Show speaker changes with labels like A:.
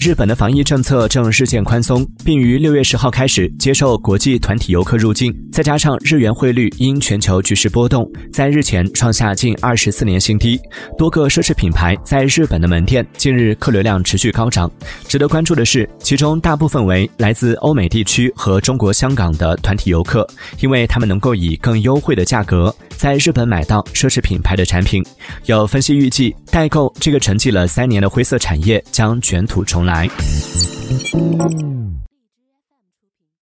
A: 日本的防疫政策正日渐宽松，并于六月十号开始接受国际团体游客入境。再加上日元汇率因全球局势波动，在日前创下近二十四年新低。多个奢侈品牌在日本的门店近日客流量持续高涨。值得关注的是，其中大部分为来自欧美地区和中国香港的团体游客，因为他们能够以更优惠的价格在日本买到奢侈品牌的产品。有分析预计，代购这个沉寂了三年的灰色产业将卷土重来。